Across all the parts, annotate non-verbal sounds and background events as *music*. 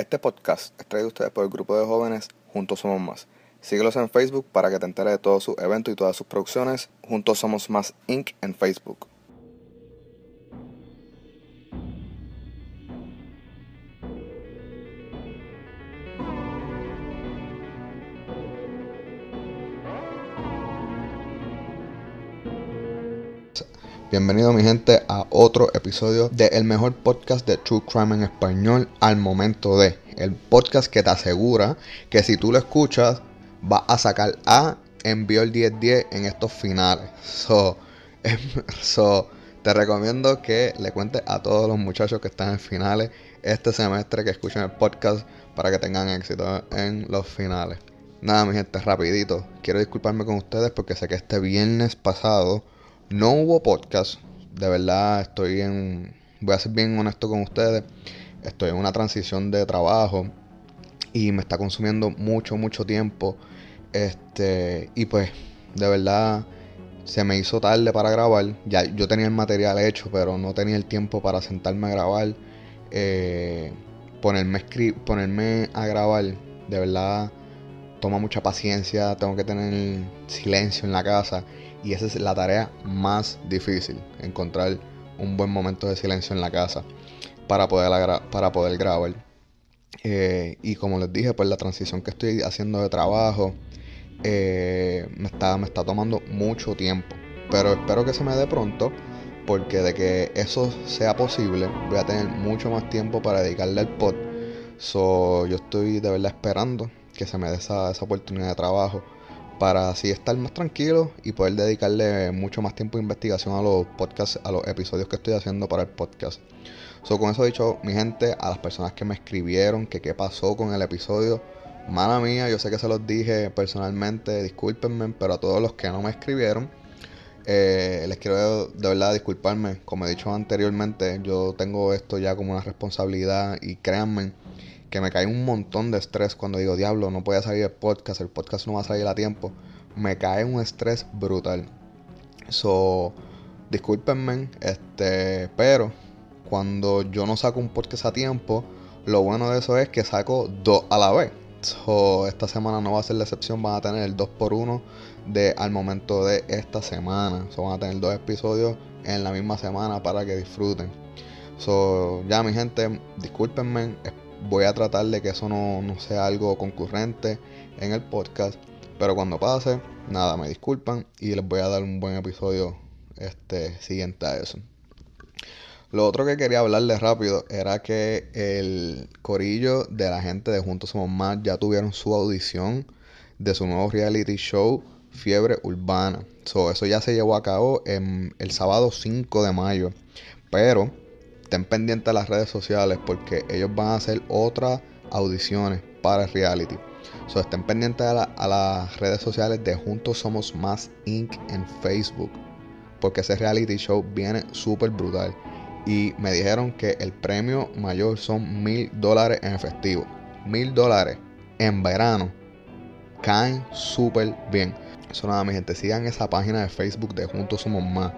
Este podcast es traído a ustedes por el grupo de jóvenes Juntos Somos Más. Síguelos en Facebook para que te enteres de todos sus eventos y todas sus producciones. Juntos Somos Más Inc. en Facebook. Bienvenido mi gente a otro episodio de el mejor podcast de True Crime en español al momento de. El podcast que te asegura que si tú lo escuchas vas a sacar A envío el 10-10 en estos finales. So, so, te recomiendo que le cuentes a todos los muchachos que están en finales este semestre que escuchen el podcast para que tengan éxito en los finales. Nada, mi gente, rapidito. Quiero disculparme con ustedes porque sé que este viernes pasado no hubo podcast. De verdad, estoy en. Voy a ser bien honesto con ustedes. Estoy en una transición de trabajo. Y me está consumiendo mucho, mucho tiempo. Este. Y pues, de verdad. Se me hizo tarde para grabar. Ya yo tenía el material hecho, pero no tenía el tiempo para sentarme a grabar. Eh, ponerme, ponerme a grabar. De verdad. Toma mucha paciencia. Tengo que tener silencio en la casa. Y esa es la tarea más difícil, encontrar un buen momento de silencio en la casa para poder, para poder grabar. Eh, y como les dije, pues la transición que estoy haciendo de trabajo eh, me, está, me está tomando mucho tiempo. Pero espero que se me dé pronto, porque de que eso sea posible, voy a tener mucho más tiempo para dedicarle al pod. So, yo estoy de verdad esperando que se me dé esa, esa oportunidad de trabajo para así estar más tranquilo y poder dedicarle mucho más tiempo de investigación a los podcasts, a los episodios que estoy haciendo para el podcast. So, con eso dicho, mi gente, a las personas que me escribieron que qué pasó con el episodio, mala mía, yo sé que se los dije personalmente, discúlpenme, pero a todos los que no me escribieron, eh, les quiero de verdad disculparme. Como he dicho anteriormente, yo tengo esto ya como una responsabilidad y créanme que me cae un montón de estrés cuando digo, diablo, no puede salir el podcast, el podcast no va a salir a tiempo. Me cae un estrés brutal. So, discúlpenme, este, pero cuando yo no saco un podcast a tiempo, lo bueno de eso es que saco dos a la vez. So, esta semana no va a ser la excepción, van a tener el 2x1 de al momento de esta semana. So, van a tener dos episodios en la misma semana para que disfruten. So, ya mi gente, discúlpenme, voy a tratar de que eso no, sea algo concurrente en el podcast. Pero cuando pase, nada, me disculpan y les voy a dar un buen episodio este siguiente a eso. Lo otro que quería hablarles rápido era que el corillo de la gente de Juntos Somos Más ya tuvieron su audición de su nuevo reality show Fiebre Urbana. eso ya se llevó a cabo en el sábado 5 de mayo. Pero estén pendientes a las redes sociales porque ellos van a hacer otras audiciones para el reality. So, estén pendientes a, las redes sociales de Juntos Somos Más Inc. en Facebook. Porque ese reality show viene súper brutal. Y me dijeron que el premio mayor son mil dólares en efectivo. Mil dólares en verano. Caen súper bien. Eso nada, mi gente. Sigan esa página de Facebook de Juntos Somos Más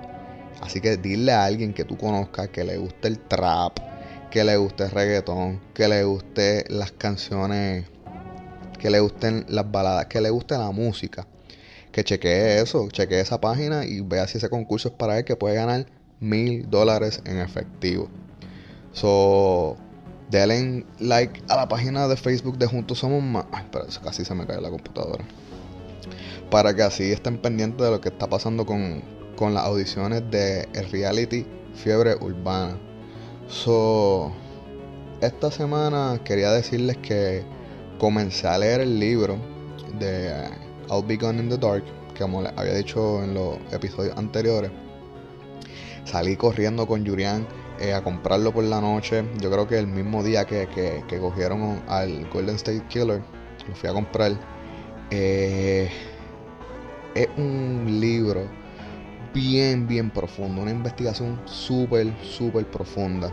Así que dile a alguien que tú conozcas que le guste el trap, que le guste el reggaetón, que le guste las canciones, que le gusten las baladas, que le guste la música. Que chequee eso, chequee esa página y vea si ese concurso es para él que puede ganar mil dólares en efectivo. So, denle like a la página de Facebook de Juntos Somos Más. Ay, pero casi se me cae la computadora. Para que así estén pendientes de lo que está pasando con, con las audiciones de el reality Fiebre Urbana. So, esta semana quería decirles que comencé a leer el libro de I'll Be in the Dark, que como les había dicho en los episodios anteriores. Salí corriendo con Yurian eh, a comprarlo por la noche. Yo creo que el mismo día que, que, cogieron al Golden State Killer, lo fui a comprar. Eh, es un libro bien, bien profundo. Una investigación súper, súper profunda.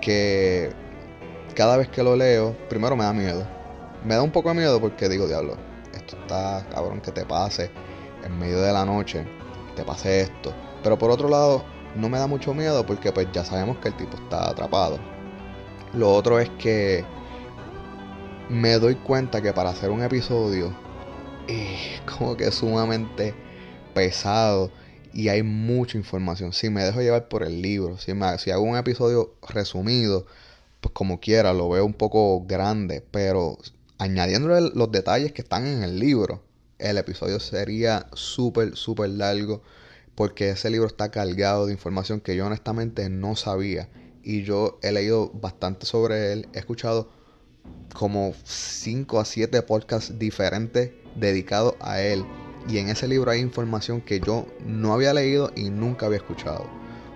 Que cada vez que lo leo, primero me da miedo. Me da un poco de miedo porque digo, diablo, esto está cabrón que te pase en medio de la noche, te pase esto. Pero por otro lado, no me da mucho miedo porque pues ya sabemos que el tipo está atrapado. Lo otro es que me doy cuenta que para hacer un episodio es *laughs* como que sumamente pesado y hay mucha información. Si me dejo llevar por el libro, si, me, si hago un episodio resumido, pues como quiera, lo veo un poco grande, pero añadiéndole los detalles que están en el libro, el episodio sería súper, súper largo porque ese libro está cargado de información que yo honestamente no sabía y yo he leído bastante sobre él, he escuchado como 5 a 7 podcasts diferentes dedicados a él y en ese libro hay información que yo no había leído y nunca había escuchado.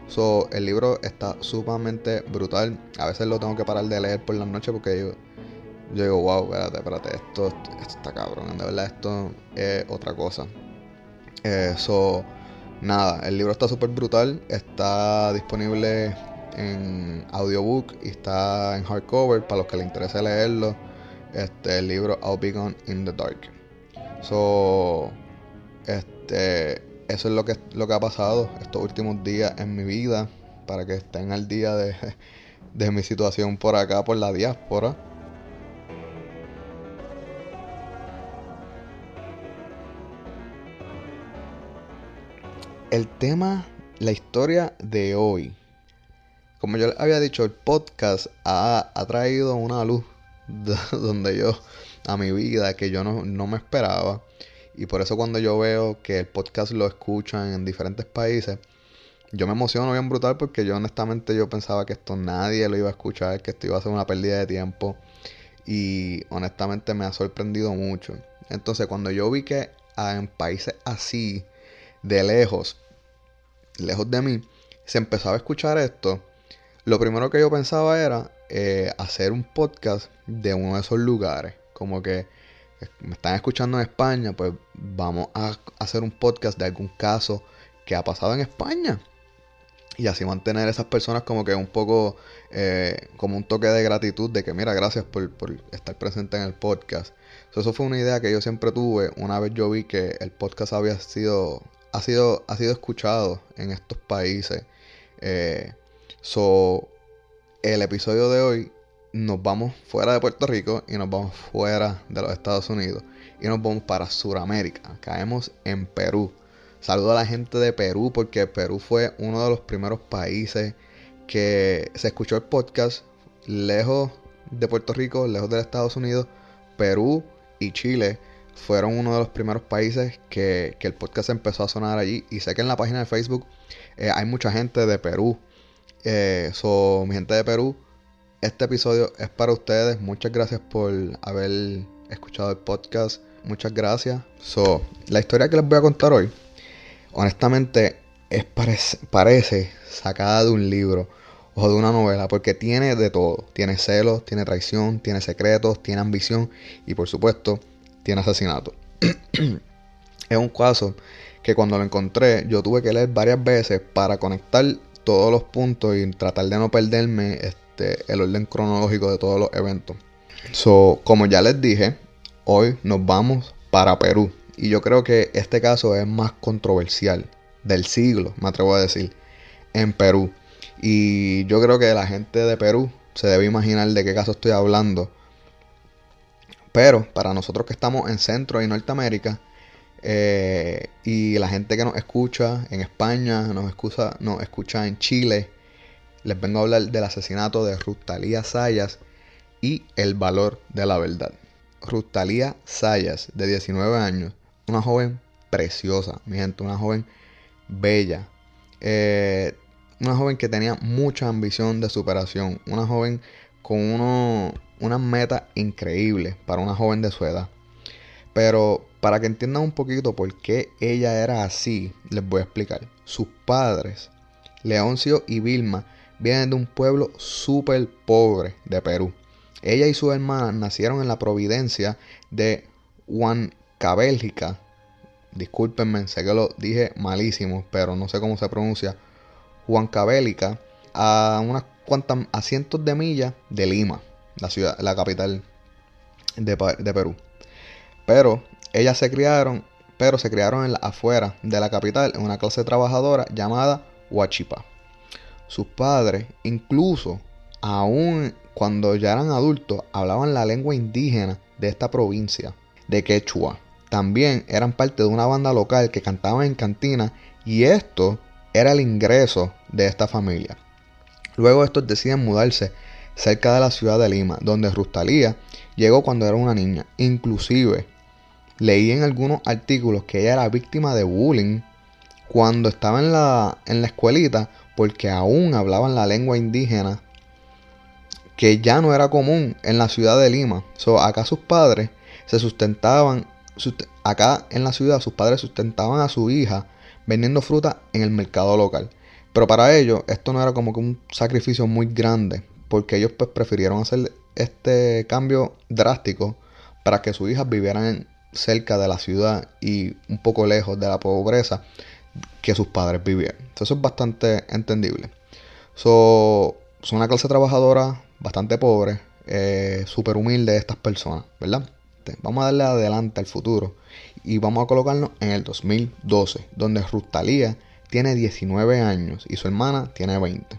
So, el libro está sumamente brutal. A veces lo tengo que parar de leer por la noche porque yo, yo digo, wow, espérate, espérate, esto, esto está cabrón. De verdad, esto es otra cosa. Eh, so, nada, el libro está súper brutal. Está disponible en audiobook y está en hardcover para los que les interese leerlo. Este, el libro I'll Be Gone in the Dark. So, este, eso es lo que, lo que ha pasado estos últimos días en mi vida. Para que estén al día de, *laughs* de mi situación por acá, por la diáspora. El tema, la historia de hoy. Como yo había dicho, el podcast ha, ha traído una luz *laughs* donde yo, a mi vida, que yo no, no me esperaba. Y por eso cuando yo veo que el podcast lo escuchan en diferentes países, yo me emociono bien brutal porque yo honestamente yo pensaba que esto nadie lo iba a escuchar, que esto iba a ser una pérdida de tiempo. Y honestamente me ha sorprendido mucho. Entonces cuando yo vi que en países así, de lejos, lejos de mí, se empezaba a escuchar esto, lo primero que yo pensaba era eh, hacer un podcast de uno de esos lugares. Como que me están escuchando en España, pues vamos a hacer un podcast de algún caso que ha pasado en España. Y así mantener a esas personas como que un poco, eh, como un toque de gratitud de que mira, gracias por, estar presente en el podcast. eso fue una idea que yo siempre tuve una vez yo vi que el podcast había sido, ha sido, ha sido escuchado en estos países. Eh, so, el episodio de hoy nos vamos fuera de Puerto Rico y nos vamos fuera de los Estados Unidos y nos vamos para Sudamérica. Caemos en Perú. Saludo a la gente de Perú porque Perú fue uno de los primeros países que se escuchó el podcast lejos de Puerto Rico, lejos de Estados Unidos. Perú y Chile fueron uno de los primeros países que, el podcast empezó a sonar allí. Y sé que en la página de Facebook eh, hay mucha gente de Perú. Eh, mi gente de Perú, este episodio es para ustedes. Muchas gracias por haber escuchado el podcast. Muchas gracias. So, la historia que les voy a contar hoy, honestamente, es parece, sacada de un libro o de una novela, porque tiene de todo. Tiene celos, tiene traición, tiene secretos, tiene ambición y por supuesto, tiene asesinato. *clears throat* es un caso que cuando lo encontré yo tuve que leer varias veces para conectar todos los puntos y tratar de no perderme este, el orden cronológico de todos los eventos. So, como ya les dije, hoy nos vamos para Perú. Y yo creo que este caso es más controversial del siglo, me atrevo a decir, en Perú. Y yo creo que la gente de Perú se debe imaginar de qué caso estoy hablando. Pero para nosotros que estamos en Centro y Norteamérica, eh, y la gente que nos escucha en España, nos escucha, nos escucha en Chile, les vengo a hablar del asesinato de Rustalía Sayas y el valor de la verdad. Rustalía Sayas, de 19 años, una joven preciosa, mi gente, una joven bella, eh, una joven que tenía mucha ambición de superación, una joven con uno, una meta increíble para una joven de su edad. Pero para que entiendan un poquito por qué ella era así, les voy a explicar. Sus padres, Leoncio y Vilma, vienen de un pueblo súper pobre de Perú. Ella y su hermana nacieron en la Providencia de Huancabélgica. Discúlpenme, sé que lo dije malísimo, pero no sé cómo se pronuncia. Huancabélica, a unas cuantas, a cientos de millas de Lima, la ciudad, la capital de, de Perú. Pero ellas se criaron, pero se criaron en la, afuera de la capital, en una clase trabajadora llamada Huachipa sus padres, incluso aún cuando ya eran adultos, hablaban la lengua indígena de esta provincia, de Quechua. También eran parte de una banda local que cantaban en cantina y esto era el ingreso de esta familia. Luego estos deciden mudarse cerca de la ciudad de Lima, donde Rustalía llegó cuando era una niña. Inclusive leí en algunos artículos que ella era víctima de bullying cuando estaba en la, en la escuelita porque aún hablaban la lengua indígena que ya no era común en la ciudad de Lima. So, acá sus padres se sustentaban, acá en la ciudad sus padres sustentaban a su hija vendiendo fruta en el mercado local. Pero para ellos esto no era como que un sacrificio muy grande, porque ellos pues prefirieron hacer este cambio drástico para que sus hijas vivieran cerca de la ciudad y un poco lejos de la pobreza que sus padres vivían. Eso es bastante entendible. So, son una clase trabajadora bastante pobre, eh, súper humilde estas personas, ¿verdad? Vamos a darle adelante al futuro y vamos a colocarnos en el 2012, donde Rustalía tiene 19 años y su hermana tiene 20.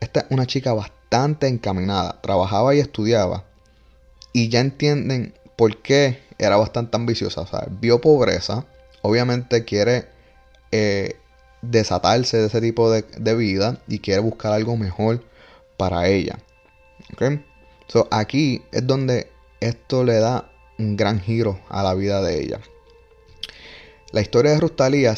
Esta es una chica bastante encaminada, trabajaba y estudiaba y ya entienden por qué era bastante ambiciosa. Vio pobreza, obviamente quiere eh, desatarse de ese tipo de, vida y quiere buscar algo mejor para ella. ¿Ok? So, aquí es donde esto le da un gran giro a la vida de ella. La historia de Rustalía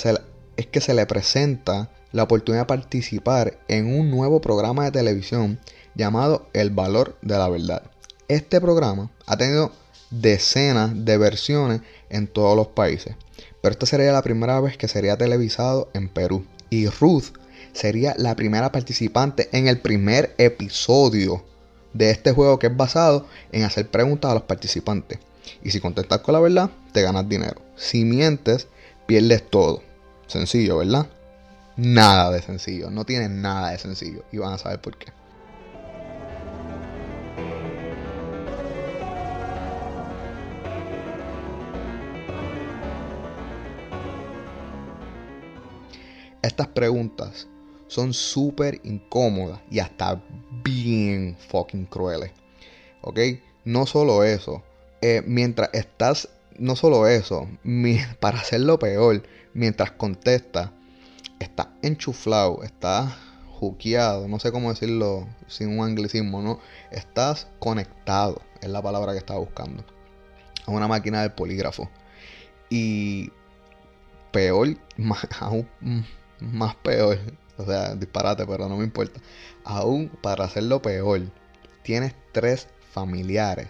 es que se le presenta la oportunidad de participar en un nuevo programa de televisión llamado El Valor de la Verdad. Este programa ha tenido decenas de versiones en todos los países, pero esta sería la primera vez que sería televisado en Perú. Y Ruth sería la primera participante en el primer episodio de este juego que es basado en hacer preguntas a los participantes. Y si contestas con la verdad, te ganas dinero. Si mientes, pierdes todo. Sencillo, ¿verdad? Nada de sencillo. No tiene nada de sencillo. Y van a saber por qué. Estas preguntas son súper incómodas y hasta bien fucking crueles. ¿Ok? No solo eso. Eh, mientras estás, no solo eso, *laughs* para hacerlo peor, mientras contestas, estás enchuflado, estás juqueado, no sé cómo decirlo sin un anglicismo, ¿no? Estás conectado, es la palabra que estaba buscando, a una máquina del polígrafo. Y peor, *laughs* aún más peor, o sea, disparate, pero no me importa. Aún para hacerlo peor, tienes tres familiares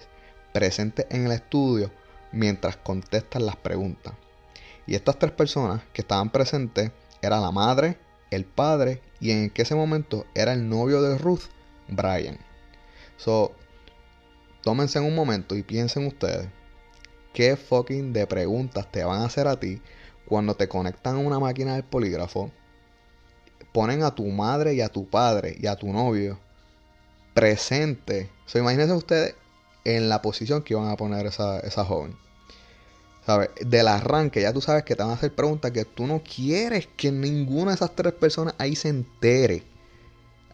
presentes en el estudio mientras contestan las preguntas. Y estas tres personas que estaban presentes era la madre, el padre y en ese momento era el novio de Ruth, Brian. So, tómense en un momento y piensen ustedes qué fucking de preguntas te van a hacer a ti cuando te conectan a una máquina del polígrafo ponen a tu madre y a tu padre y a tu novio presente. So, imagínense ustedes en la posición que iban a poner esa, esa joven. ¿Sabes? Del arranque ya tú sabes que te van a hacer preguntas que tú no quieres que ninguna de esas tres personas ahí se entere.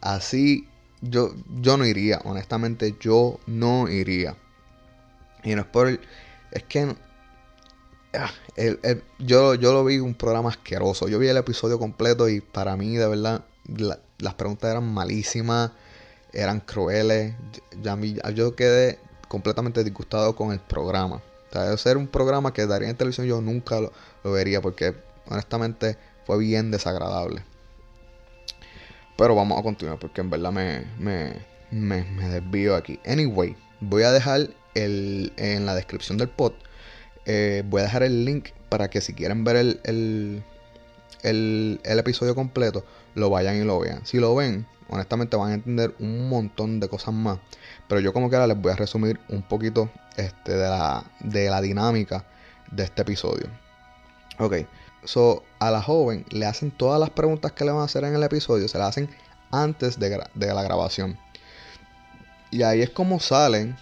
Así yo, yo no iría, honestamente yo no iría. Y no es por Es que Ah, yo, yo lo vi un programa asqueroso. Yo vi el episodio completo y para mí, de verdad, las preguntas eran malísimas, eran crueles. Ya, yo quedé completamente disgustado con el programa. O sea, ser un programa que daría en televisión, yo nunca lo, vería porque, honestamente, fue bien desagradable. Pero vamos a continuar porque en verdad me, me, desvío aquí. Anyway, voy a dejar en la descripción del pod eh, voy a dejar el link para que si quieren ver el, el, episodio completo, lo vayan y lo vean. Si lo ven, honestamente van a entender un montón de cosas más. Pero yo como que ahora les voy a resumir un poquito este, de, la, de la dinámica de este episodio. Ok, so a la joven le hacen todas las preguntas que le van a hacer en el episodio, se las hacen antes de, de la grabación. Y ahí es como salen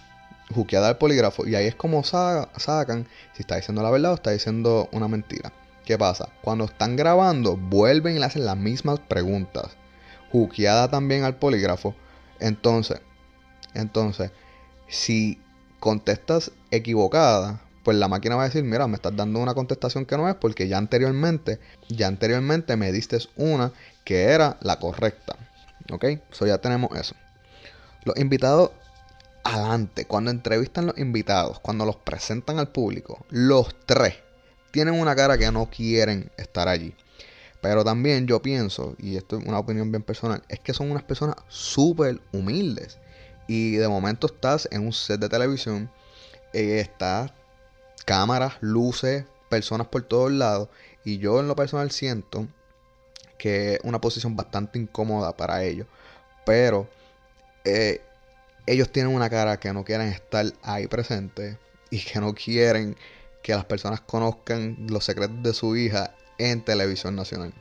juqueada al polígrafo y ahí es como sacan si está diciendo la verdad o está diciendo una mentira. ¿Qué pasa? Cuando están grabando, vuelven y le hacen las mismas preguntas. Juqueada también al polígrafo. Entonces, Entonces, si contestas equivocada, pues la máquina va a decir, mira, me estás dando una contestación que no es porque ya anteriormente, ya anteriormente me diste una que era la correcta. ¿Ok? So ya tenemos eso. Los invitados adelante, cuando entrevistan los invitados, cuando los presentan al público, los tres tienen una cara que no quieren estar allí. Pero también yo pienso, y esto es una opinión bien personal, es que son unas personas súper humildes. Y de momento estás en un set de televisión, eh, estás cámaras, luces, personas por todos lados. Y yo en lo personal siento que es una posición bastante incómoda para ellos. Pero eh, ellos tienen una cara que no quieren estar ahí presentes y que no quieren que las personas conozcan los secretos de su hija en televisión nacional.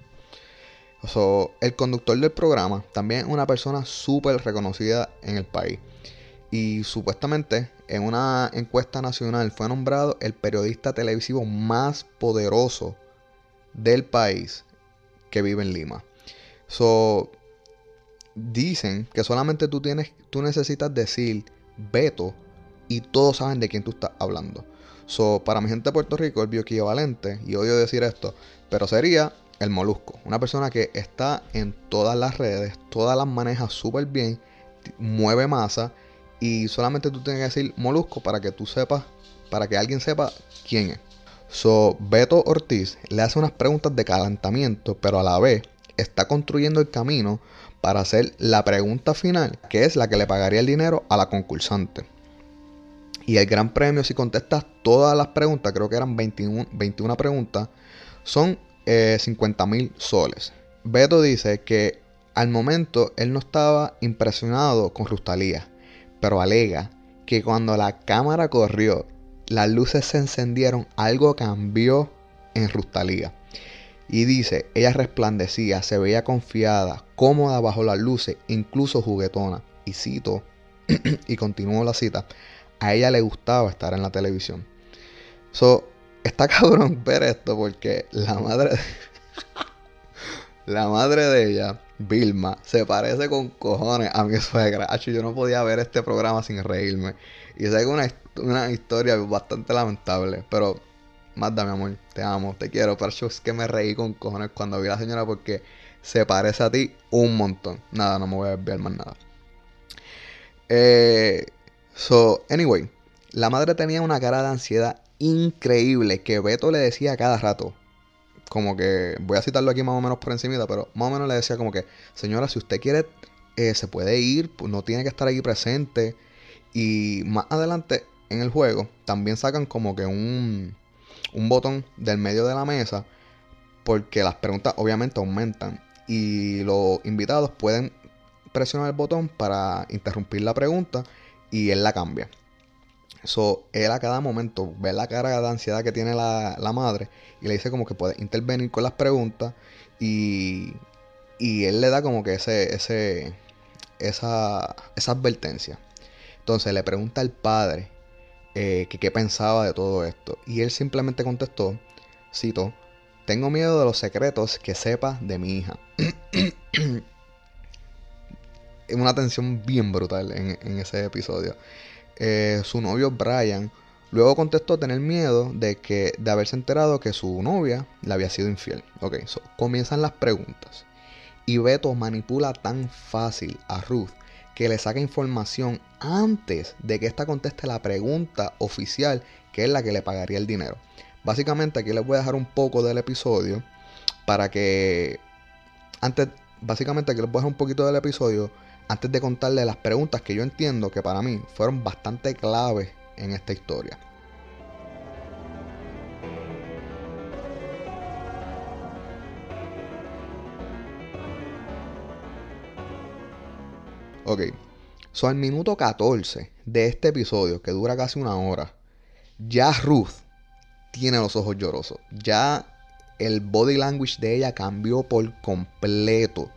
el conductor del programa también es una persona súper reconocida en el país. Y supuestamente en una encuesta nacional fue nombrado el periodista televisivo más poderoso del país que vive en Lima. So, dicen que solamente tú tienes, tú necesitas decir veto y todos saben de quién tú estás hablando. So, para mi gente de Puerto Rico, el bioequivalente, y odio decir esto, pero sería el molusco. Una persona que está en todas las redes, todas las maneja súper bien, mueve masa y solamente tú tienes que decir molusco para que tú sepas, para que alguien sepa quién es. So, Beto Ortiz le hace unas preguntas de calentamiento, pero a la vez está construyendo el camino para hacer la pregunta final, que es la que le pagaría el dinero a la concursante. Y el gran premio, si contestas todas las preguntas, creo que eran 21, 21 preguntas, son 50 eh, mil soles. Beto dice que al momento él no estaba impresionado con Rustalía, pero alega que cuando la cámara corrió, las luces se encendieron, algo cambió en Rustalía. Y dice, ella resplandecía, se veía confiada, cómoda bajo las luces, incluso juguetona. Y cito, *clears throat* y continúo la cita, a ella le gustaba estar en la televisión. So, está *laughs* cabrón ver esto porque la madre... *laughs* la madre de ella, Vilma, se parece con cojones a mi suegra. yo no podía ver este programa sin reírme. Y sé que una historia bastante lamentable, pero Magda, mi amor, te amo, te quiero. Pero yo es que me reí con cojones cuando vi a la señora porque se parece a ti un montón. Nada, no me voy a ver más nada. Eh, so, anyway, la madre tenía una cara de ansiedad increíble que Beto le decía cada rato. Como que, voy a citarlo aquí más o menos por encimita, pero más o menos le decía como que, señora, si usted quiere, eh, se puede ir, pues no tiene que estar aquí presente. Y más adelante en el juego, también sacan como que un, un botón del medio de la mesa porque las preguntas obviamente aumentan y los invitados pueden presionar el botón para interrumpir la pregunta y él la cambia. So, él a cada momento ve la cara de ansiedad que tiene la, madre y le dice como que puede intervenir con las preguntas y, y él le da como que ese, ese, esa, esa advertencia. Entonces le pregunta al padre eh, que qué pensaba de todo esto. Y él simplemente contestó, cito, tengo miedo de los secretos que sepa de mi hija. *clears throat* Una tensión bien brutal en, ese episodio. Eh, su novio Brian luego contestó tener miedo de que de haberse enterado que su novia le había sido infiel. Ok, comienzan las preguntas. Y Beto manipula tan fácil a Ruth que le saca información antes de que ésta conteste la pregunta oficial, que es la que le pagaría el dinero. Básicamente aquí les voy a dejar un poco del episodio para que antes, básicamente aquí les voy a dejar un poquito del episodio antes de contarle las preguntas que yo entiendo que para mí fueron bastante claves en esta historia. Ok. So, al minuto 14 de este episodio, que dura casi una hora, ya Ruth tiene los ojos llorosos. Ya el body language de ella cambió por completo.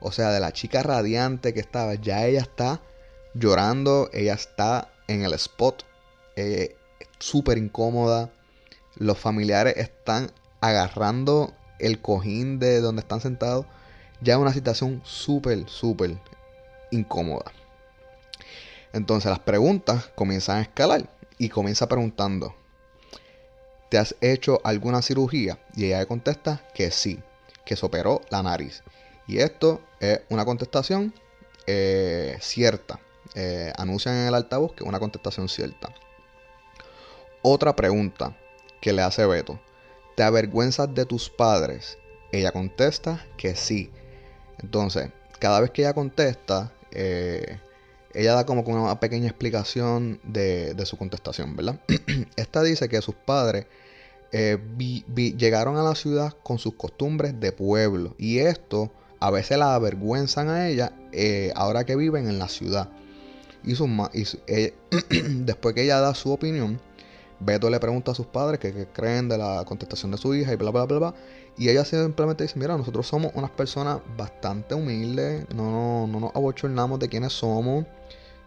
O sea, de la chica radiante que estaba, ya ella está llorando, ella está en el spot, eh, súper incómoda. Los familiares están agarrando el cojín de donde están sentados. Ya es una situación súper, súper incómoda. Entonces las preguntas comienzan a escalar y comienza preguntando, ¿te has hecho alguna cirugía? Y ella le contesta que sí, que se operó la nariz. Y esto es una contestación eh, cierta. Eh, anuncian en el altavoz que es una contestación cierta. Otra pregunta que le hace Beto. ¿Te avergüenzas de tus padres? Ella contesta que sí. Entonces, cada vez que ella contesta, eh, ella da como una pequeña explicación de, su contestación, ¿verdad? *clears throat* Esta dice que sus padres llegaron a la ciudad con sus costumbres de pueblo y esto a veces la avergüenzan a ella eh, ahora que viven en la ciudad. Y, eh, *clears throat* después que ella da su opinión, Beto le pregunta a sus padres qué creen de la contestación de su hija y bla, bla, bla, bla. Y ella simplemente dice, mira, nosotros somos unas personas bastante humildes, no, no, nos abochornamos de quiénes somos.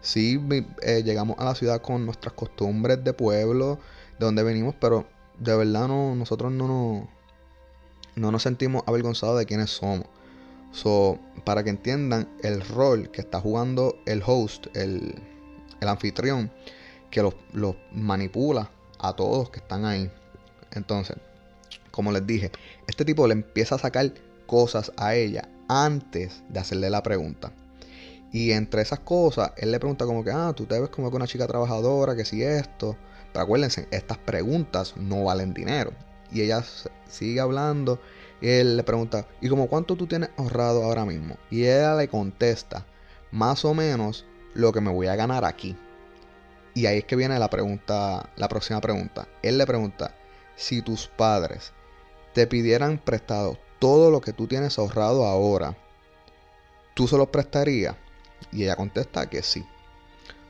Sí, eh, llegamos a la ciudad con nuestras costumbres de pueblo, de donde venimos, pero de verdad no, nosotros no, no, no nos sentimos avergonzados de quiénes somos. So, para que entiendan el rol que está jugando el host, el, anfitrión, que los, manipula a todos que están ahí. Entonces, como les dije, este tipo le empieza a sacar cosas a ella antes de hacerle la pregunta. Y entre esas cosas, él le pregunta como que, ah, tú te ves como que una chica trabajadora, que si esto. Pero acuérdense, estas preguntas no valen dinero. Y ella sigue hablando él le pregunta, ¿y como cuánto tú tienes ahorrado ahora mismo? Y ella le contesta, más o menos lo que me voy a ganar aquí. Y ahí es que viene la pregunta, la próxima pregunta. Él le pregunta, si tus padres te pidieran prestado todo lo que tú tienes ahorrado ahora, ¿tú se lo prestarías? Y ella contesta que sí.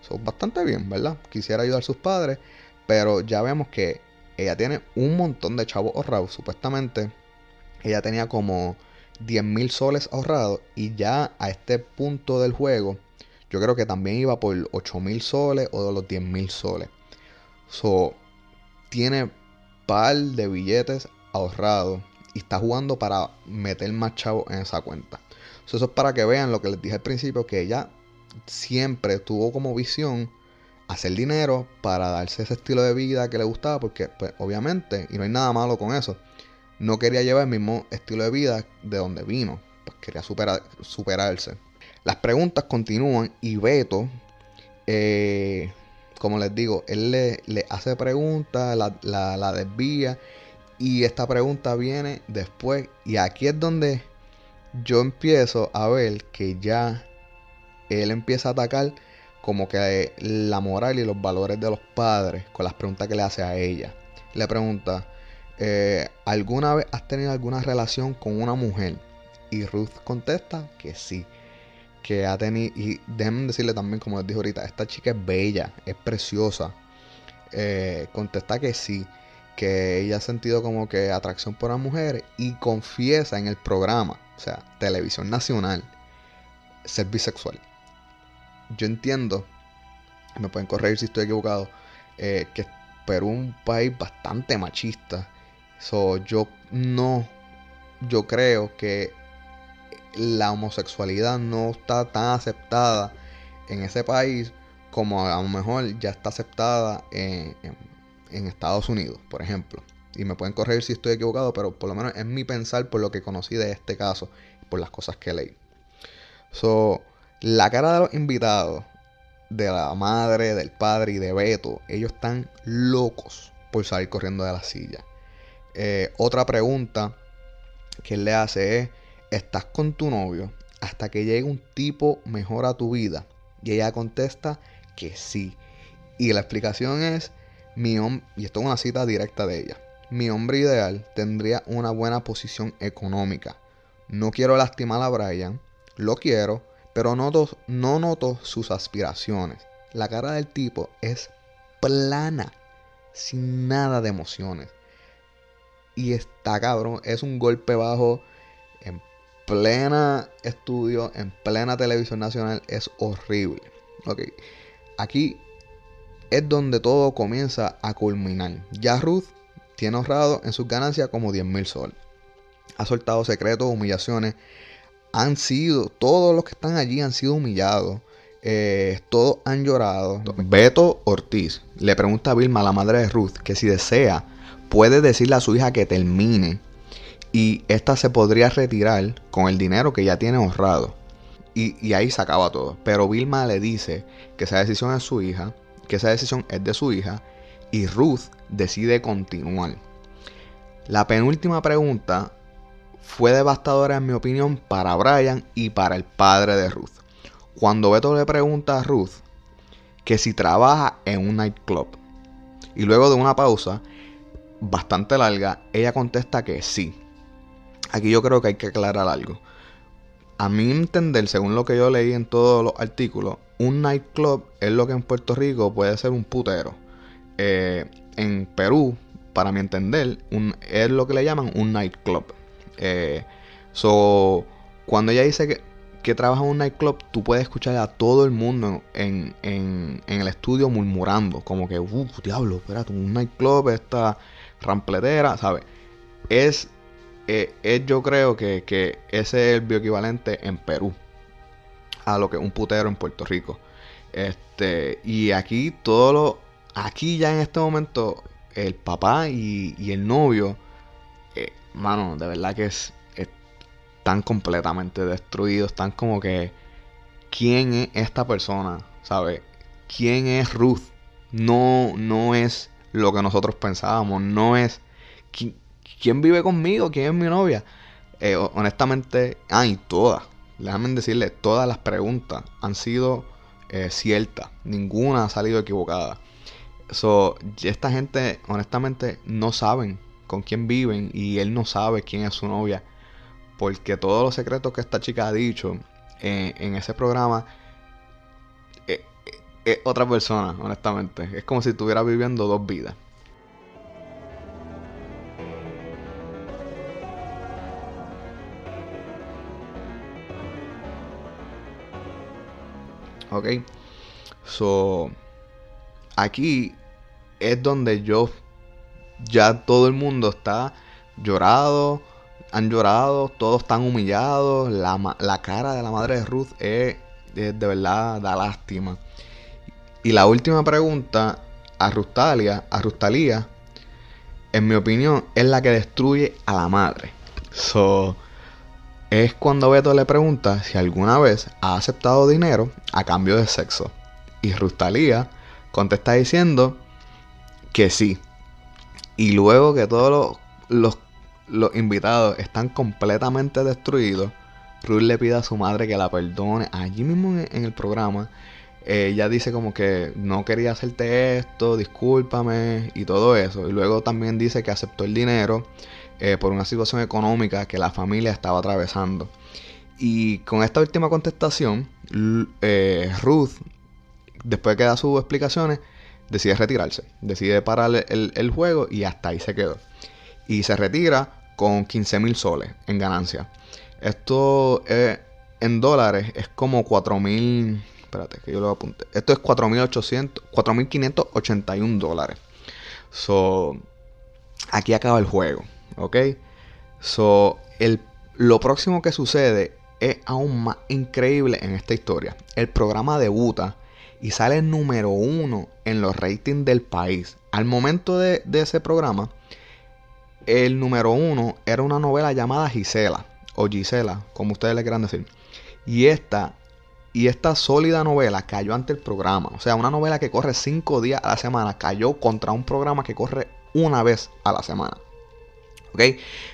Eso bastante bien, ¿verdad? Quisiera ayudar a sus padres, pero ya vemos que ella tiene un montón de chavos ahorrados, supuestamente ella tenía como 10 mil soles ahorrados y ya a este punto del juego yo creo que también iba por 8 mil soles o de los 10 mil soles. So, tiene par de billetes ahorrados y está jugando para meter más chavos en esa cuenta. eso es para que vean lo que les dije al principio, que ella siempre tuvo como visión hacer dinero para darse ese estilo de vida que le gustaba, porque pues, obviamente, y no hay nada malo con eso, no quería llevar el mismo estilo de vida de donde vino, pues quería superarse. Las preguntas continúan y Beto, eh, como les digo, él le, hace preguntas, la, la, desvía y esta pregunta viene después y aquí es donde yo empiezo a ver que ya él empieza a atacar como que la moral y los valores de los padres con las preguntas que le hace a ella. Le pregunta, eh, ¿alguna vez has tenido alguna relación con una mujer? Y Ruth contesta que sí. Que ha tenido, y déjenme decirle también, como les dije ahorita, esta chica es bella, es preciosa. Eh, contesta que sí, que ella ha sentido como que atracción por las mujeres y confiesa en el programa, o sea, televisión nacional, ser bisexual. Yo entiendo, me pueden corregir si estoy equivocado, eh, que Perú es un país bastante machista So, yo no, yo creo que la homosexualidad no está tan aceptada en ese país como a lo mejor ya está aceptada en, Estados Unidos, por ejemplo. Y me pueden corregir si estoy equivocado, pero por lo menos es mi pensar por lo que conocí de este caso, por las cosas que leí. So, la cara de los invitados, de la madre, del padre y de Beto, ellos están locos por salir corriendo de la silla. Eh, otra pregunta que él le hace es, ¿estás con tu novio hasta que llegue un tipo mejor a tu vida? Y ella contesta que sí. Y la explicación es, mi y esto es una cita directa de ella, mi hombre ideal tendría una buena posición económica. No quiero lastimar a Brian, lo quiero, pero no noto sus aspiraciones. La cara del tipo es plana, sin nada de emociones. Y está cabrón. Es un golpe bajo en plena estudio, en plena televisión nacional. Es horrible. Ok. Aquí es donde todo comienza a culminar. Ya Ruth tiene ahorrado en sus ganancias como 10 mil soles. Ha soltado secretos, humillaciones. Han sido, todos los que están allí han sido humillados. eh, todos han llorado. Beto Ortiz le pregunta a Vilma, la madre de Ruth, que si desea, puede decirle a su hija que termine y esta se podría retirar con el dinero que ya tiene ahorrado. Y, y, ahí se acaba todo. Pero Vilma le dice que esa decisión es su hija, que esa decisión es de su hija, y Ruth decide continuar. La penúltima pregunta fue devastadora en mi opinión para Brian y para el padre de Ruth. Cuando Beto le pregunta a Ruth que si trabaja en un nightclub. Y luego de una pausa bastante larga, ella contesta que sí. Aquí yo creo que hay que aclarar algo. A mi entender, según lo que yo leí en todos los artículos, un nightclub es lo que en Puerto Rico puede ser un putero. Eh, en Perú, para mi entender, es lo que le llaman un nightclub. Eh, so, cuando ella dice que, que, trabaja en un nightclub, tú puedes escuchar a todo el mundo en, en, en el estudio murmurando, como que, uff, diablo, espérate, un nightclub, esta rampletera, ¿sabes? Es, eh, es, yo creo que, que ese es el bioequivalente en Perú a lo que es un putero en Puerto Rico. Este, y aquí todo lo, aquí ya en este momento, el papá y, el novio mano, de verdad que es, están completamente destruidos. Están como que, ¿quién es esta persona? ¿Sabe? ¿Quién es Ruth? No, no es lo que nosotros pensábamos. No es, ¿quién, vive conmigo? ¿Quién es mi novia? Eh, honestamente, ay, todas, déjame decirle, todas las preguntas han sido eh, ciertas. Ninguna ha salido equivocada. So, esta gente, honestamente, no saben con quién viven y él no sabe quién es su novia. Porque todos los secretos que esta chica ha dicho eh, en ese programa es eh, eh, otra persona, honestamente. Es como si estuviera viviendo dos vidas. Ok. So. Aquí es donde yo ya todo el mundo está llorado, han llorado, todos están humillados, la, cara de la madre de Ruth es, de verdad da lástima. Y la última pregunta a Rustalia, a Rustalía, en mi opinión, es la que destruye a la madre. So, es cuando Beto le pregunta si alguna vez ha aceptado dinero a cambio de sexo. Y Rustalía contesta diciendo que sí, y luego que todos los, los, invitados están completamente destruidos, Ruth le pide a su madre que la perdone. Allí mismo en, el programa, ella dice como que no quería hacerte esto, discúlpame y todo eso. Y luego también dice que aceptó el dinero eh, por una situación económica que la familia estaba atravesando. Y con esta última contestación, eh, Ruth, después de que da sus explicaciones, decide retirarse, decide parar el, juego y hasta ahí se quedó. Y se retira con 15 mil soles en ganancia. Esto en dólares es como 4 mil. Espérate, que yo lo apunte. Esto es 4.581 dólares. So, aquí acaba el juego. ¿Ok? So, el, lo próximo que sucede es aún más increíble en esta historia. El programa debuta y sale número uno en los ratings del país. Al momento de, ese programa, el número uno era una novela llamada Gisela, o Gisela, como ustedes le quieran decir. Y esta, y esta sólida novela cayó ante el programa. O sea, una novela que corre cinco días a la semana cayó contra un programa que corre una vez a la semana.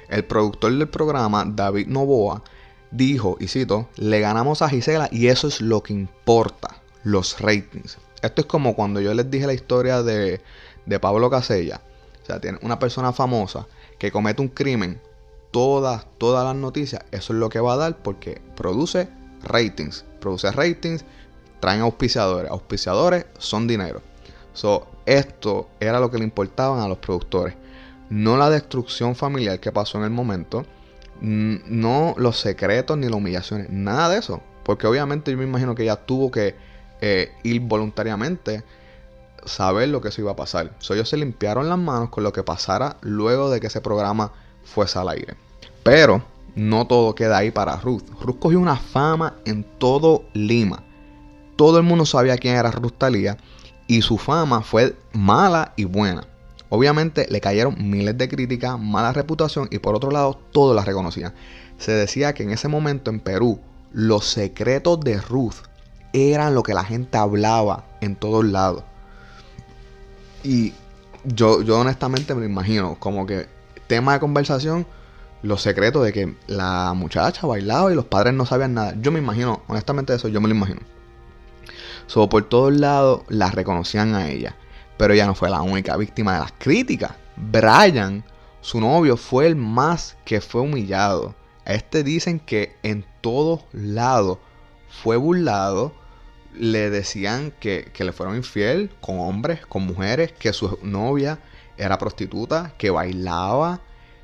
El productor del programa, David Novoa, dijo, y cito, le ganamos a Gisela y eso es lo que importa los ratings. Esto es como cuando yo les dije la historia de, de Pablo Casella. O sea, tiene una persona famosa que comete un crimen. Todas, todas las noticias, eso es lo que va a dar porque produce ratings. Produce ratings, traen auspiciadores. Auspiciadores son dinero. So, esto era lo que le importaban a los productores. No la destrucción familiar que pasó en el momento. No los secretos ni las humillaciones. Nada de eso. Porque obviamente yo me imagino que ella tuvo que eh, ir voluntariamente saber lo que eso iba a pasar. So, ellos se limpiaron las manos con lo que pasara luego de que ese programa fuese al aire. Pero no todo queda ahí para Ruth. Ruth cogió una fama en todo Lima. todo el mundo sabía quién era Ruth Talía y su fama fue mala y buena. Obviamente le cayeron miles de críticas, mala reputación y por otro lado todos la reconocían. Se decía que en ese momento en Perú los secretos de Ruth eran lo que la gente hablaba en todos lados. Y yo, yo honestamente me imagino como que tema de conversación, los secretos de que la muchacha bailaba y los padres no sabían nada. Yo me imagino, honestamente eso yo me lo imagino. So, por todos lados la reconocían a ella. Pero ella no fue la única víctima de las críticas. Brian, su novio, fue el más que fue humillado. Este dicen que en todos lados fue burlado. Le decían que, que le fueron infiel con hombres, con mujeres, que su novia era prostituta, que bailaba.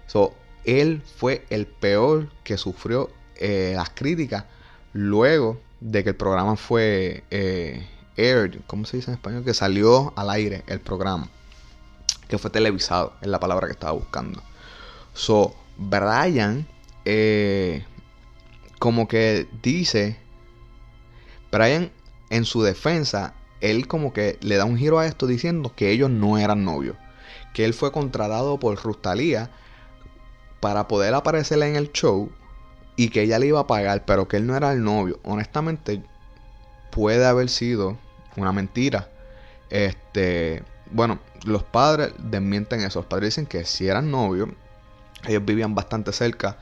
So, él fue el peor que sufrió eh, las críticas luego de que el programa fue eh, aired, ¿cómo se dice en español? Que salió al aire el programa, que fue televisado, es la palabra que estaba buscando. So, Brian, eh, como que dice, Brian en su defensa, él como que le da un giro a esto diciendo que ellos no eran novios, que él fue contratado por Rustalía para poder aparecer en el show y que ella le iba a pagar, pero que él no era el novio. Honestamente, puede haber sido una mentira. Este, bueno, los padres desmienten eso. Los padres dicen que si eran novios, ellos vivían bastante cerca.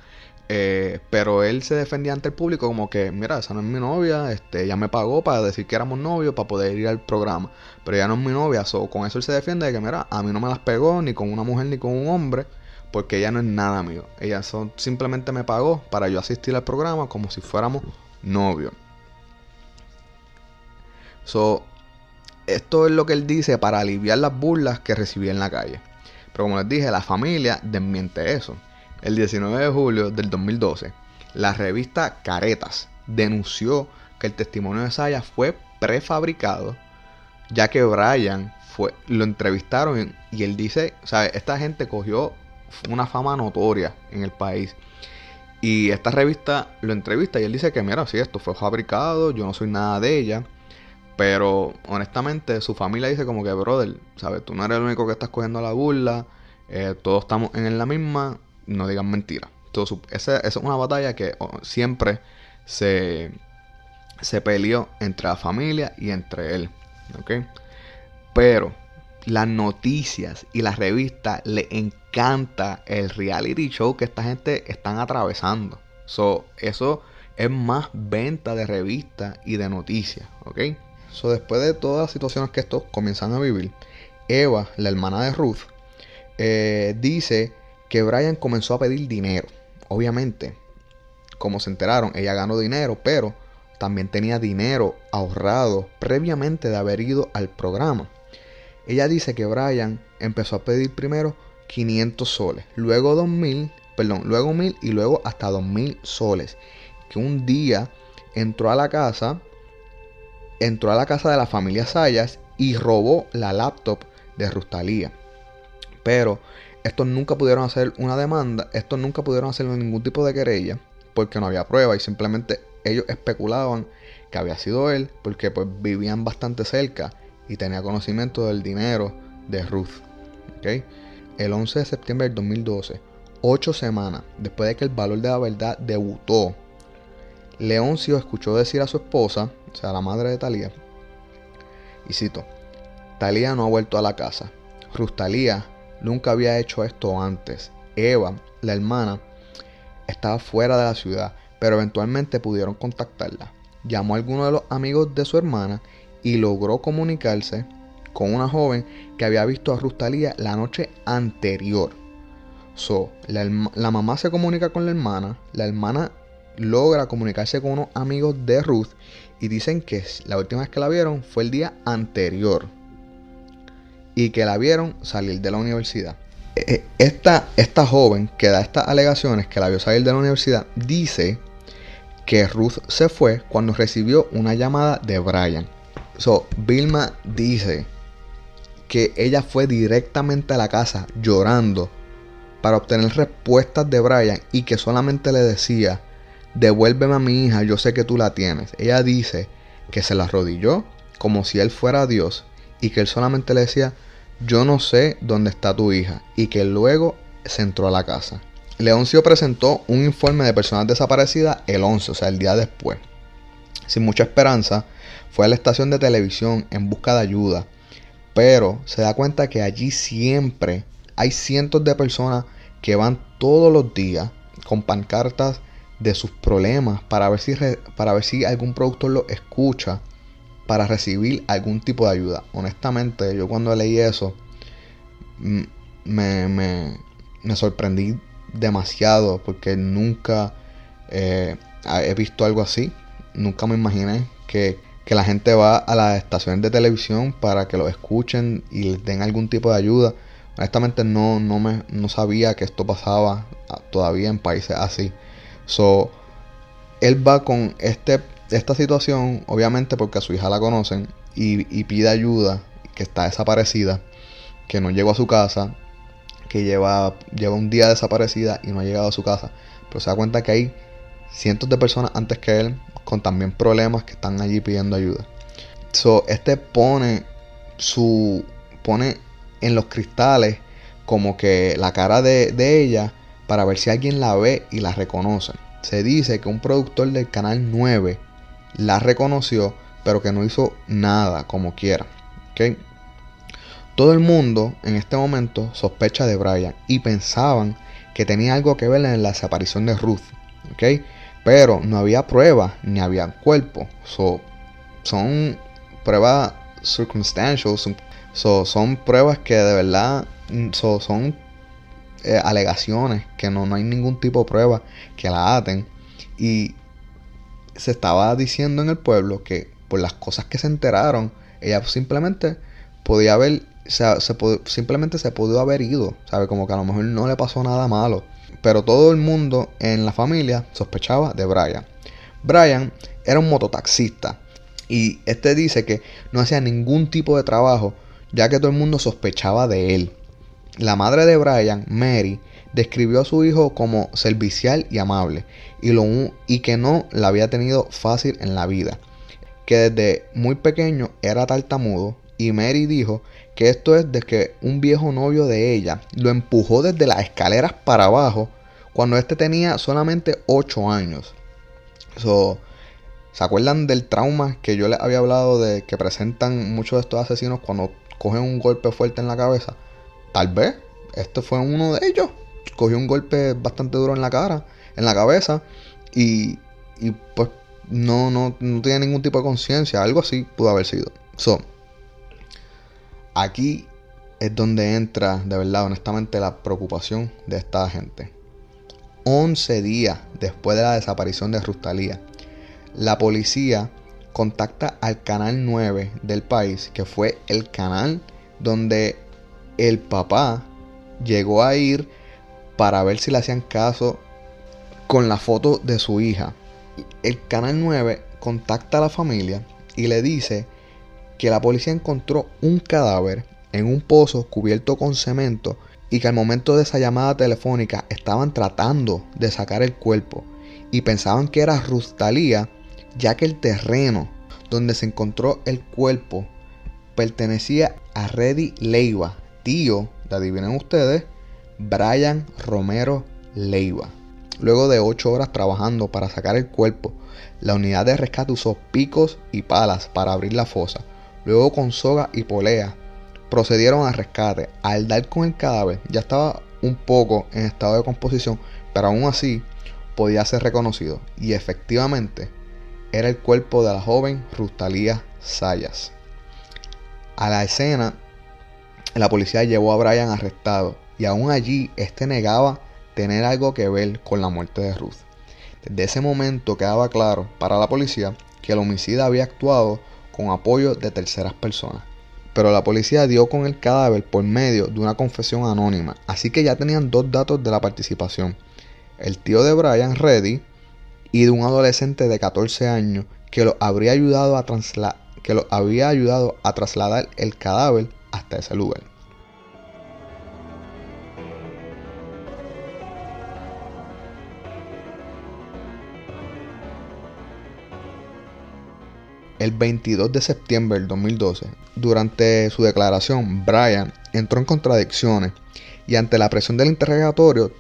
Eh, pero él se defendía ante el público como que, mira, esa no es mi novia, este, ella me pagó para decir que éramos novios para poder ir al programa. Pero ella no es mi novia, so, con eso él se defiende de que, mira, a mí no me las pegó ni con una mujer ni con un hombre porque ella no es nada mío. Ella simplemente me pagó para yo asistir al programa como si fuéramos novios. So, esto es lo que él dice para aliviar las burlas que recibía en la calle. Pero como les dije, la familia desmiente eso. El 19 de julio del 2012, la revista Caretas denunció que el testimonio de Saya fue prefabricado, ya que Brian fue, lo entrevistaron y él dice, ¿sabes? Esta gente cogió una fama notoria en el país. Y esta revista lo entrevista y él dice que, mira, si esto fue fabricado, yo no soy nada de ella. Pero honestamente su familia dice como que, brother, ¿sabes? Tú no eres el único que estás cogiendo la burla. Eh, todos estamos en la misma. No digan mentiras. Esa, es una batalla que oh, siempre se, se peleó entre la familia y entre él. ¿Ok? Pero las noticias y las revistas le encanta el reality show que esta gente están atravesando. So, eso es más venta de revistas y de noticias, ¿ok? Después de todas las situaciones que estos comienzan a vivir, Eva, la hermana de Ruth, eh, dice que Brian comenzó a pedir dinero. Obviamente, como se enteraron, ella ganó dinero, pero también tenía dinero ahorrado previamente de haber ido al programa. Ella dice que Brian empezó a pedir primero 500 soles, luego 2000, perdón, luego 1000 y luego hasta 2000 soles. Que un día entró a la casa, entró a la casa de la familia Sayas y robó la laptop de Rustalía. Pero estos nunca pudieron hacer una demanda, estos nunca pudieron hacer ningún tipo de querella porque no había prueba y simplemente ellos especulaban que había sido él porque pues vivían bastante cerca y tenía conocimiento del dinero de Ruth. El 11 de septiembre del 2012, ocho semanas después de que el valor de la verdad debutó, Leoncio escuchó decir a su esposa, o sea, la madre de Talía, y cito, Talía no ha vuelto a la casa. Ruth Talía nunca había hecho esto antes. Eva, la hermana, estaba fuera de la ciudad, pero eventualmente pudieron contactarla. Llamó a alguno de los amigos de su hermana y logró comunicarse con una joven que había visto a Rustalía la noche anterior. So, la, mamá se comunica con la hermana, la hermana logra comunicarse con unos amigos de Ruth y dicen que la última vez que la vieron fue el día anterior y que la vieron salir de la universidad. E, e, esta, esta joven que da estas alegaciones que la vio salir de la universidad dice que Ruth se fue cuando recibió una llamada de Brian. So, Vilma dice que ella fue directamente a la casa llorando para obtener respuestas de Brian y que solamente le decía, devuélveme a mi hija, yo sé que tú la tienes. Ella dice que se le arrodilló como si él fuera Dios y que él solamente le decía, yo no sé dónde está tu hija y que luego se entró a la casa. Leoncio presentó un informe de personas desaparecidas el 11, o sea, el día después. Sin mucha esperanza, fue a la estación de televisión en busca de ayuda, pero se da cuenta que allí siempre hay cientos de personas que van todos los días con pancartas de sus problemas para ver si, para ver si algún productor lo escucha para recibir algún tipo de ayuda. Honestamente, yo cuando leí eso me, me, me sorprendí demasiado porque nunca eh, he visto algo así. Nunca me imaginé que, la gente va a las estaciones de televisión para que lo escuchen y les den algún tipo de ayuda. Honestamente no, no, me, no sabía que esto pasaba todavía en países así. So, él va con este, esta situación, obviamente porque a su hija la conocen, y, pide ayuda, que está desaparecida, que no llegó a su casa, que lleva, lleva un día desaparecida y no ha llegado a su casa. Pero se da cuenta que hay cientos de personas antes que él con también problemas que están allí pidiendo ayuda. So, este pone su. pone en los cristales como que la cara de, de ella para ver si alguien la ve y la reconoce. Se dice que un productor del canal 9 la reconoció, pero que no hizo nada como quiera. ¿okay? Todo el mundo en este momento sospecha de Brian y pensaban que tenía algo que ver en la desaparición de Ruth. ¿okay? Pero no había pruebas ni había cuerpo. son pruebas circumstantial. son pruebas que de verdad son eh, alegaciones, que no, no hay ningún tipo de prueba que la aten. Y se estaba diciendo en el pueblo que por las cosas que se enteraron, ella simplemente podía haber se, simplemente se pudo haber ido, ¿sabe? Como que a lo mejor no le pasó nada malo. Pero todo el mundo en la familia sospechaba de Brian. Brian era un mototaxista y este dice que no hacía ningún tipo de trabajo ya que todo el mundo sospechaba de él. La madre de Brian, Mary, describió a su hijo como servicial y amable y, lo, y que no la había tenido fácil en la vida, que desde muy pequeño era tartamudo y Mary dijo que esto es de que un viejo novio de ella lo empujó desde las escaleras para abajo cuando este tenía solamente 8 años. ¿Se acuerdan del trauma que yo les había hablado de que presentan muchos de estos asesinos cuando cogen un golpe fuerte en la cabeza? Tal vez este fue uno de ellos. Cogió un golpe bastante duro en la cara, en la cabeza y, y pues no, no, no tenía ningún tipo de conciencia. Algo así pudo haber sido. So, Aquí es donde entra de verdad, honestamente, la preocupación de esta gente. 11 días después de la desaparición de Rustalía, la policía contacta al canal 9 del país, que fue el canal donde el papá llegó a ir para ver si le hacían caso con la foto de su hija. El canal 9 contacta a la familia y le dice que la policía encontró un cadáver en un pozo cubierto con cemento y que al momento de esa llamada telefónica estaban tratando de sacar el cuerpo y pensaban que era Rustalía ya que el terreno donde se encontró el cuerpo pertenecía a Reddy Leiva, tío, de adivinen ustedes, Brian Romero Leiva. Luego de 8 horas trabajando para sacar el cuerpo, la unidad de rescate usó picos y palas para abrir la fosa Luego con soga y polea procedieron al rescate. Al dar con el cadáver ya estaba un poco en estado de composición, pero aún así podía ser reconocido. Y efectivamente era el cuerpo de la joven Rustalía Sayas. A la escena, la policía llevó a Brian arrestado y aún allí este negaba tener algo que ver con la muerte de Ruth. Desde ese momento quedaba claro para la policía que el homicida había actuado con apoyo de terceras personas. Pero la policía dio con el cadáver por medio de una confesión anónima, así que ya tenían dos datos de la participación. El tío de Brian Reddy y de un adolescente de 14 años que lo habría ayudado a, que lo había ayudado a trasladar el cadáver hasta ese lugar. el 22 de septiembre del 2012, durante su declaración, Brian entró en contradicciones y ante la presión del interrogatorio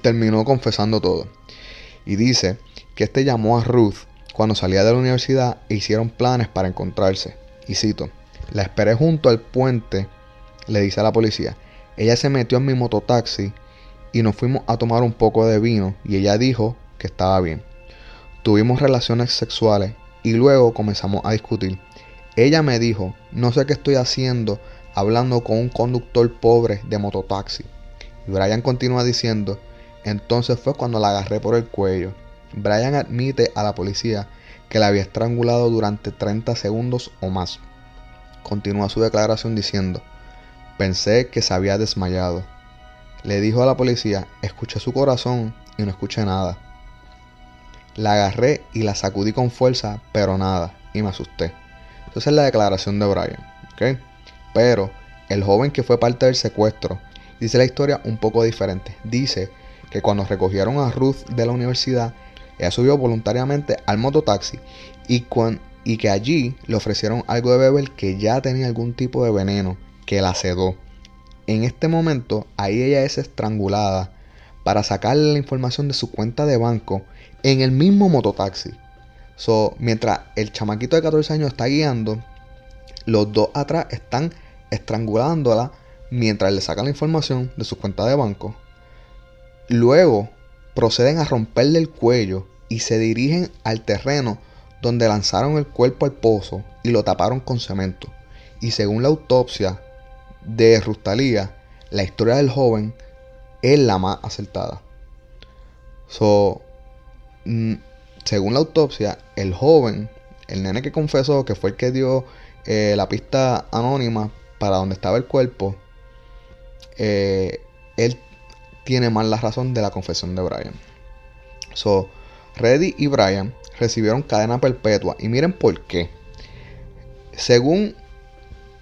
terminó confesando todo. Y dice que este llamó a Ruth cuando salía de la universidad e hicieron planes para encontrarse. Y cito, la esperé junto al puente, le dice a la policía. Ella se metió en mi mototaxi y nos fuimos a tomar un poco de vino y ella dijo que estaba bien. Tuvimos relaciones sexuales y luego comenzamos a discutir. Ella me dijo, no sé qué estoy haciendo hablando con un conductor pobre de mototaxi. Y Brian continúa diciendo, entonces fue cuando la agarré por el cuello. Brian admite a la policía que la había estrangulado durante 30 segundos o más. Continúa su declaración diciendo, pensé que se había desmayado. Le dijo a la policía, escuché su corazón y no escuché nada. La agarré y la sacudí con fuerza, pero nada, y me asusté. Entonces es la declaración de Brian. Pero el joven que fue parte del secuestro dice la historia un poco diferente. Dice que cuando recogieron a Ruth de la universidad, ella subió voluntariamente al mototaxi y, y que allí le ofrecieron algo de beber que ya tenía algún tipo de veneno que la sedó. En este momento, ahí ella es estrangulada para sacarle la información de su cuenta de banco en el mismo mototaxi. So, mientras el chamaquito de 14 años está guiando, los dos atrás están estrangulándola mientras le sacan la información de su cuenta de banco. Luego proceden a romperle el cuello y se dirigen al terreno donde lanzaron el cuerpo al pozo y lo taparon con cemento. Y según la autopsia de Rustalía, la historia del joven es la más acertada. So, mm, según la autopsia, el joven, el nene que confesó que fue el que dio eh, la pista anónima para donde estaba el cuerpo, eh, él tiene más la razón de la confesión de Brian. So, Reddy y Brian recibieron cadena perpetua. Y miren por qué. Según,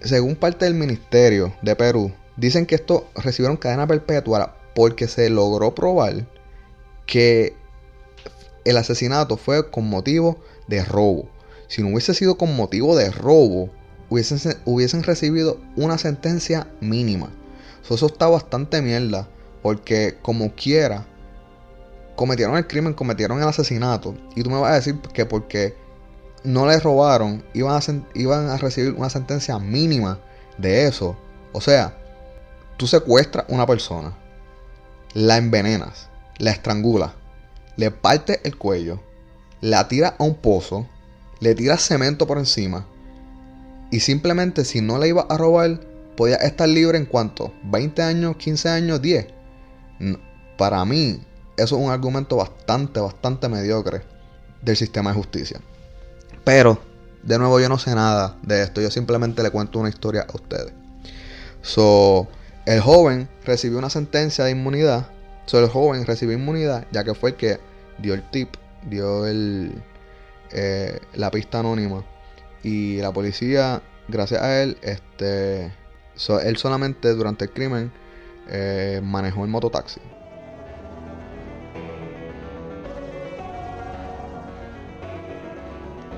según parte del ministerio de Perú, dicen que esto recibieron cadena perpetua porque se logró probar que el asesinato fue con motivo de robo. Si no hubiese sido con motivo de robo, hubiesen, hubiesen recibido una sentencia mínima. eso está bastante mierda. Porque como quiera, cometieron el crimen, cometieron el asesinato. Y tú me vas a decir que porque no les robaron, iban a, iban a recibir una sentencia mínima de eso. O sea, tú secuestras una persona, la envenenas, la estrangulas, le partes el cuello, la tiras a un pozo, le tiras cemento por encima. Y simplemente si no la ibas a robar, podía estar libre en cuanto 20 años, 15 años, 10. Para mí, eso es un argumento bastante, bastante mediocre del sistema de justicia. Pero, de nuevo, yo no sé nada de esto. Yo simplemente le cuento una historia a ustedes. So, el joven recibió una sentencia de inmunidad. So, el joven recibió inmunidad ya que fue el que dio el tip, dio el, eh, la pista anónima. Y la policía, gracias a él, este, él solamente durante el crimen eh, manejó el mototaxi.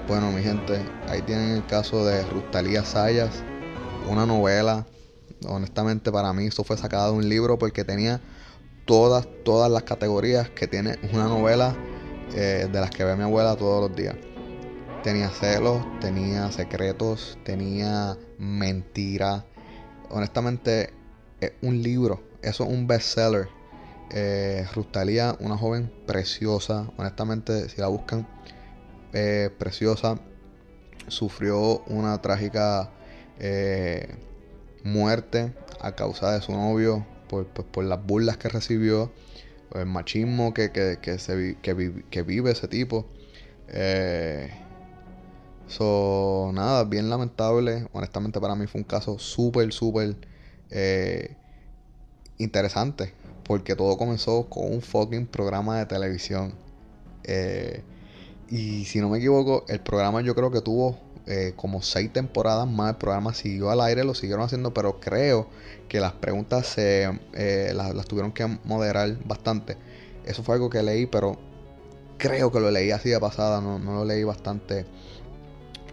Bueno, mi gente, ahí tienen el caso de Rustalía Sayas, una novela. Honestamente, para mí, eso fue sacado de un libro porque tenía todas, todas las categorías que tiene una novela eh, de las que ve mi abuela todos los días. Tenía celos, tenía secretos, tenía mentira. Honestamente, es un libro, eso es un bestseller. Eh, Rustalía, una joven preciosa. Honestamente, si la buscan, eh, preciosa. Sufrió una trágica eh, muerte a causa de su novio por, por, las burlas que recibió, el machismo que, que, que, se, que, vive ese tipo. Eh, so, nada, bien lamentable. Honestamente, para mí fue un caso súper, súper interesante. Porque todo comenzó con un fucking programa de televisión. Y si no me equivoco, el programa yo creo que tuvo eh, como seis temporadas más. El programa siguió al aire, lo siguieron haciendo, pero creo que las preguntas se, eh, las, tuvieron que moderar bastante. Eso fue algo que leí, pero creo que lo leí así de pasada, no, lo leí bastante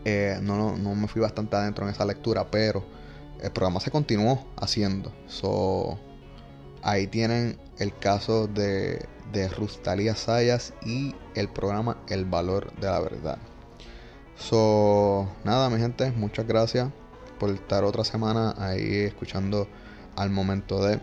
Eh, no, no me fui bastante adentro en esa lectura, pero el programa se continuó haciendo. So, ahí tienen el caso de, de Rustalía Sayas y el programa El Valor de la Verdad. So, nada, mi gente, muchas gracias por estar otra semana ahí escuchando al momento de.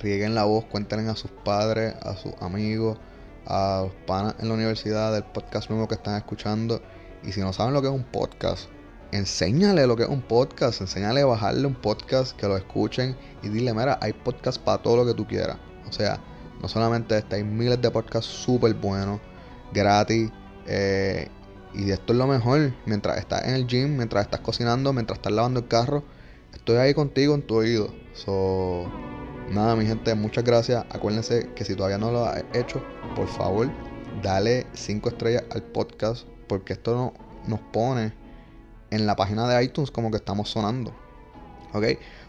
Rieguen la voz, cuéntenle a sus padres, a sus amigos, a los panas en la universidad del podcast nuevo que están escuchando. Y si no saben lo que es un podcast, enséñale lo que es un podcast, enséñale a bajarle un podcast, que lo escuchen y dile, mira, hay podcast para todo lo que tú quieras. O sea, no solamente este, hay miles de podcasts súper buenos, gratis. Eh, y esto es lo mejor, mientras estás en el gym, mientras estás cocinando, mientras estás lavando el carro, estoy ahí contigo en tu oído. So, nada, mi gente, muchas gracias. Acuérdense que si todavía no lo has hecho, por favor, dale 5 estrellas al podcast, porque esto no, nos pone en la página de iTunes como que estamos sonando. Ok,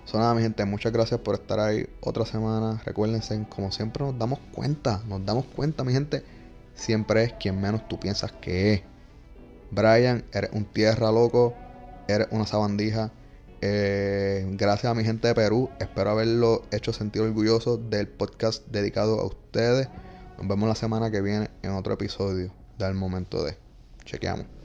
so nada, mi gente, muchas gracias por estar ahí otra semana. Recuérdense, como siempre nos damos cuenta, nos damos cuenta, mi gente, siempre es quien menos tú piensas que es. Brian, eres un tierra loco, eres una sabandija. Eh, gracias a mi gente de Perú, espero haberlo hecho sentir orgulloso del podcast dedicado a ustedes. Nos vemos la semana que viene en otro episodio del momento de. Chequeamos.